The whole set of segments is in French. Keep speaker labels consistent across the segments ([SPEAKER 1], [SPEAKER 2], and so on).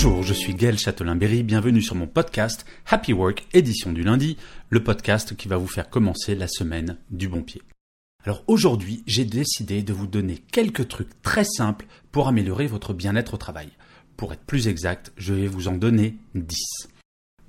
[SPEAKER 1] Bonjour, je suis Gaël Châtelain-Berry, bienvenue sur mon podcast Happy Work, édition du lundi, le podcast qui va vous faire commencer la semaine du bon pied. Alors aujourd'hui, j'ai décidé de vous donner quelques trucs très simples pour améliorer votre bien-être au travail. Pour être plus exact, je vais vous en donner 10.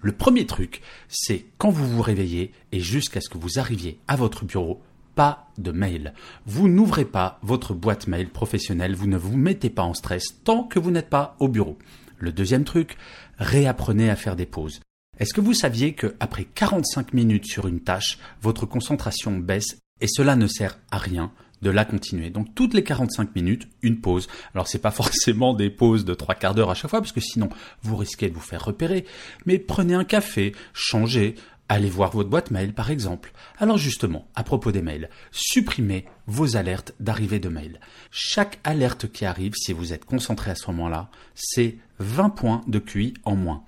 [SPEAKER 1] Le premier truc, c'est quand vous vous réveillez et jusqu'à ce que vous arriviez à votre bureau, pas de mail. Vous n'ouvrez pas votre boîte mail professionnelle, vous ne vous mettez pas en stress tant que vous n'êtes pas au bureau. Le deuxième truc, réapprenez à faire des pauses. Est-ce que vous saviez que après 45 minutes sur une tâche, votre concentration baisse et cela ne sert à rien de la continuer? Donc toutes les 45 minutes, une pause. Alors c'est pas forcément des pauses de trois quarts d'heure à chaque fois parce que sinon vous risquez de vous faire repérer. Mais prenez un café, changez, allez voir votre boîte mail par exemple. Alors justement, à propos des mails, supprimez vos alertes d'arrivée de mails. Chaque alerte qui arrive, si vous êtes concentré à ce moment-là, c'est 20 points de QI en moins.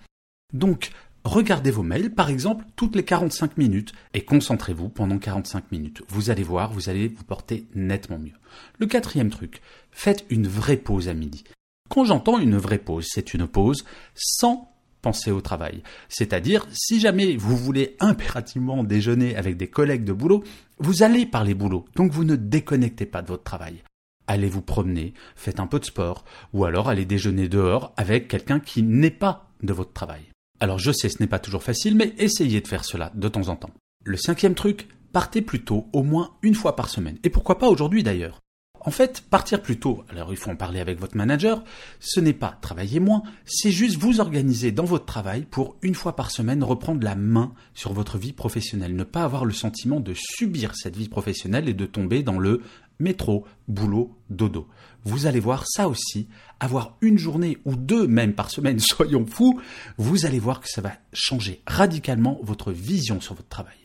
[SPEAKER 1] Donc, Regardez vos mails, par exemple, toutes les 45 minutes et concentrez-vous pendant 45 minutes. Vous allez voir, vous allez vous porter nettement mieux. Le quatrième truc, faites une vraie pause à midi. Quand j'entends une vraie pause, c'est une pause sans penser au travail. C'est-à-dire, si jamais vous voulez impérativement déjeuner avec des collègues de boulot, vous allez parler boulot, donc vous ne déconnectez pas de votre travail. Allez vous promener, faites un peu de sport, ou alors allez déjeuner dehors avec quelqu'un qui n'est pas de votre travail. Alors je sais, ce n'est pas toujours facile, mais essayez de faire cela de temps en temps. Le cinquième truc, partez plus tôt, au moins une fois par semaine. Et pourquoi pas aujourd'hui d'ailleurs en fait, partir plus tôt, alors il faut en parler avec votre manager, ce n'est pas travailler moins, c'est juste vous organiser dans votre travail pour une fois par semaine reprendre la main sur votre vie professionnelle, ne pas avoir le sentiment de subir cette vie professionnelle et de tomber dans le métro, boulot, dodo. Vous allez voir ça aussi, avoir une journée ou deux même par semaine, soyons fous, vous allez voir que ça va changer radicalement votre vision sur votre travail.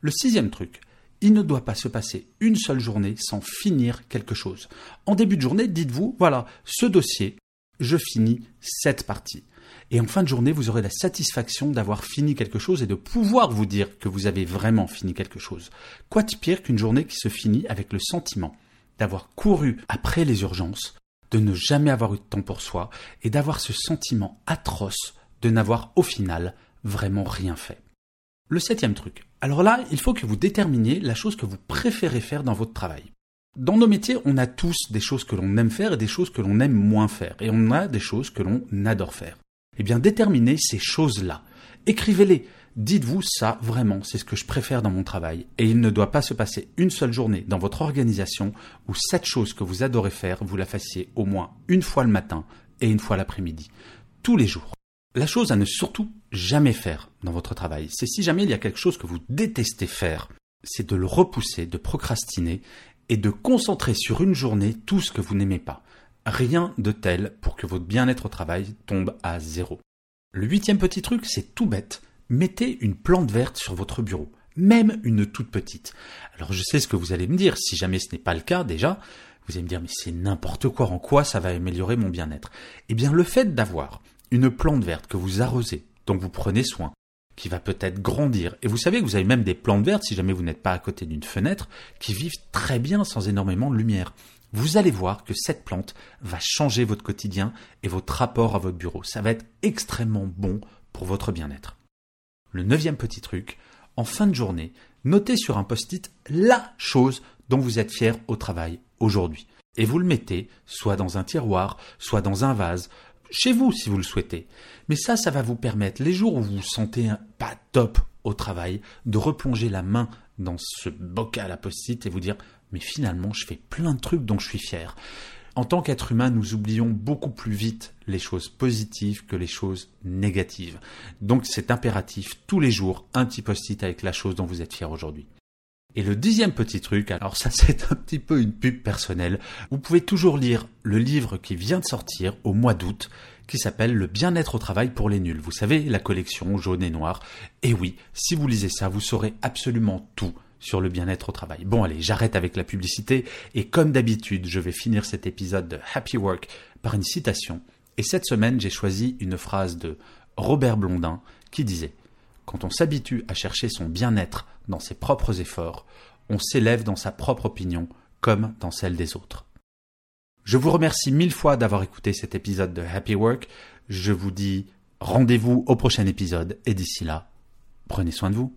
[SPEAKER 1] Le sixième truc, il ne doit pas se passer une seule journée sans finir quelque chose. En début de journée, dites-vous, voilà, ce dossier, je finis cette partie. Et en fin de journée, vous aurez la satisfaction d'avoir fini quelque chose et de pouvoir vous dire que vous avez vraiment fini quelque chose. Quoi de pire qu'une journée qui se finit avec le sentiment d'avoir couru après les urgences, de ne jamais avoir eu de temps pour soi et d'avoir ce sentiment atroce de n'avoir au final vraiment rien fait. Le septième truc. Alors là, il faut que vous déterminiez la chose que vous préférez faire dans votre travail. Dans nos métiers, on a tous des choses que l'on aime faire et des choses que l'on aime moins faire. Et on a des choses que l'on adore faire. Eh bien, déterminez ces choses-là. Écrivez-les. Dites-vous ça vraiment, c'est ce que je préfère dans mon travail. Et il ne doit pas se passer une seule journée dans votre organisation où cette chose que vous adorez faire, vous la fassiez au moins une fois le matin et une fois l'après-midi. Tous les jours. La chose à ne surtout jamais faire dans votre travail, c'est si jamais il y a quelque chose que vous détestez faire, c'est de le repousser, de procrastiner et de concentrer sur une journée tout ce que vous n'aimez pas. Rien de tel pour que votre bien-être au travail tombe à zéro. Le huitième petit truc, c'est tout bête. Mettez une plante verte sur votre bureau, même une toute petite. Alors je sais ce que vous allez me dire, si jamais ce n'est pas le cas déjà, vous allez me dire mais c'est n'importe quoi, en quoi ça va améliorer mon bien-être? Eh bien le fait d'avoir une plante verte que vous arrosez, dont vous prenez soin, qui va peut-être grandir. Et vous savez que vous avez même des plantes vertes, si jamais vous n'êtes pas à côté d'une fenêtre, qui vivent très bien sans énormément de lumière. Vous allez voir que cette plante va changer votre quotidien et votre rapport à votre bureau. Ça va être extrêmement bon pour votre bien-être. Le neuvième petit truc, en fin de journée, notez sur un post-it la chose dont vous êtes fier au travail aujourd'hui. Et vous le mettez soit dans un tiroir, soit dans un vase, chez vous si vous le souhaitez. Mais ça, ça va vous permettre, les jours où vous vous sentez pas top au travail, de replonger la main dans ce bocal à post-it et vous dire mais finalement je fais plein de trucs dont je suis fier. En tant qu'être humain, nous oublions beaucoup plus vite les choses positives que les choses négatives. Donc c'est impératif tous les jours un petit post-it avec la chose dont vous êtes fier aujourd'hui. Et le dixième petit truc, alors ça c'est un petit peu une pub personnelle, vous pouvez toujours lire le livre qui vient de sortir au mois d'août, qui s'appelle Le bien-être au travail pour les nuls. Vous savez, la collection jaune et noire. Et oui, si vous lisez ça, vous saurez absolument tout sur le bien-être au travail. Bon allez, j'arrête avec la publicité et comme d'habitude, je vais finir cet épisode de Happy Work par une citation. Et cette semaine, j'ai choisi une phrase de Robert Blondin qui disait Quand on s'habitue à chercher son bien-être dans ses propres efforts, on s'élève dans sa propre opinion comme dans celle des autres. Je vous remercie mille fois d'avoir écouté cet épisode de Happy Work. Je vous dis rendez-vous au prochain épisode et d'ici là, prenez soin de vous.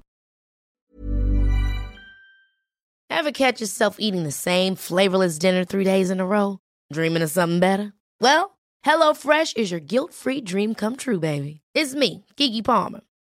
[SPEAKER 2] Ever catch yourself eating the same flavorless dinner three days in a row? Dreaming of something better? Well, HelloFresh is your guilt-free dream come true, baby. It's me, Kiki Palmer.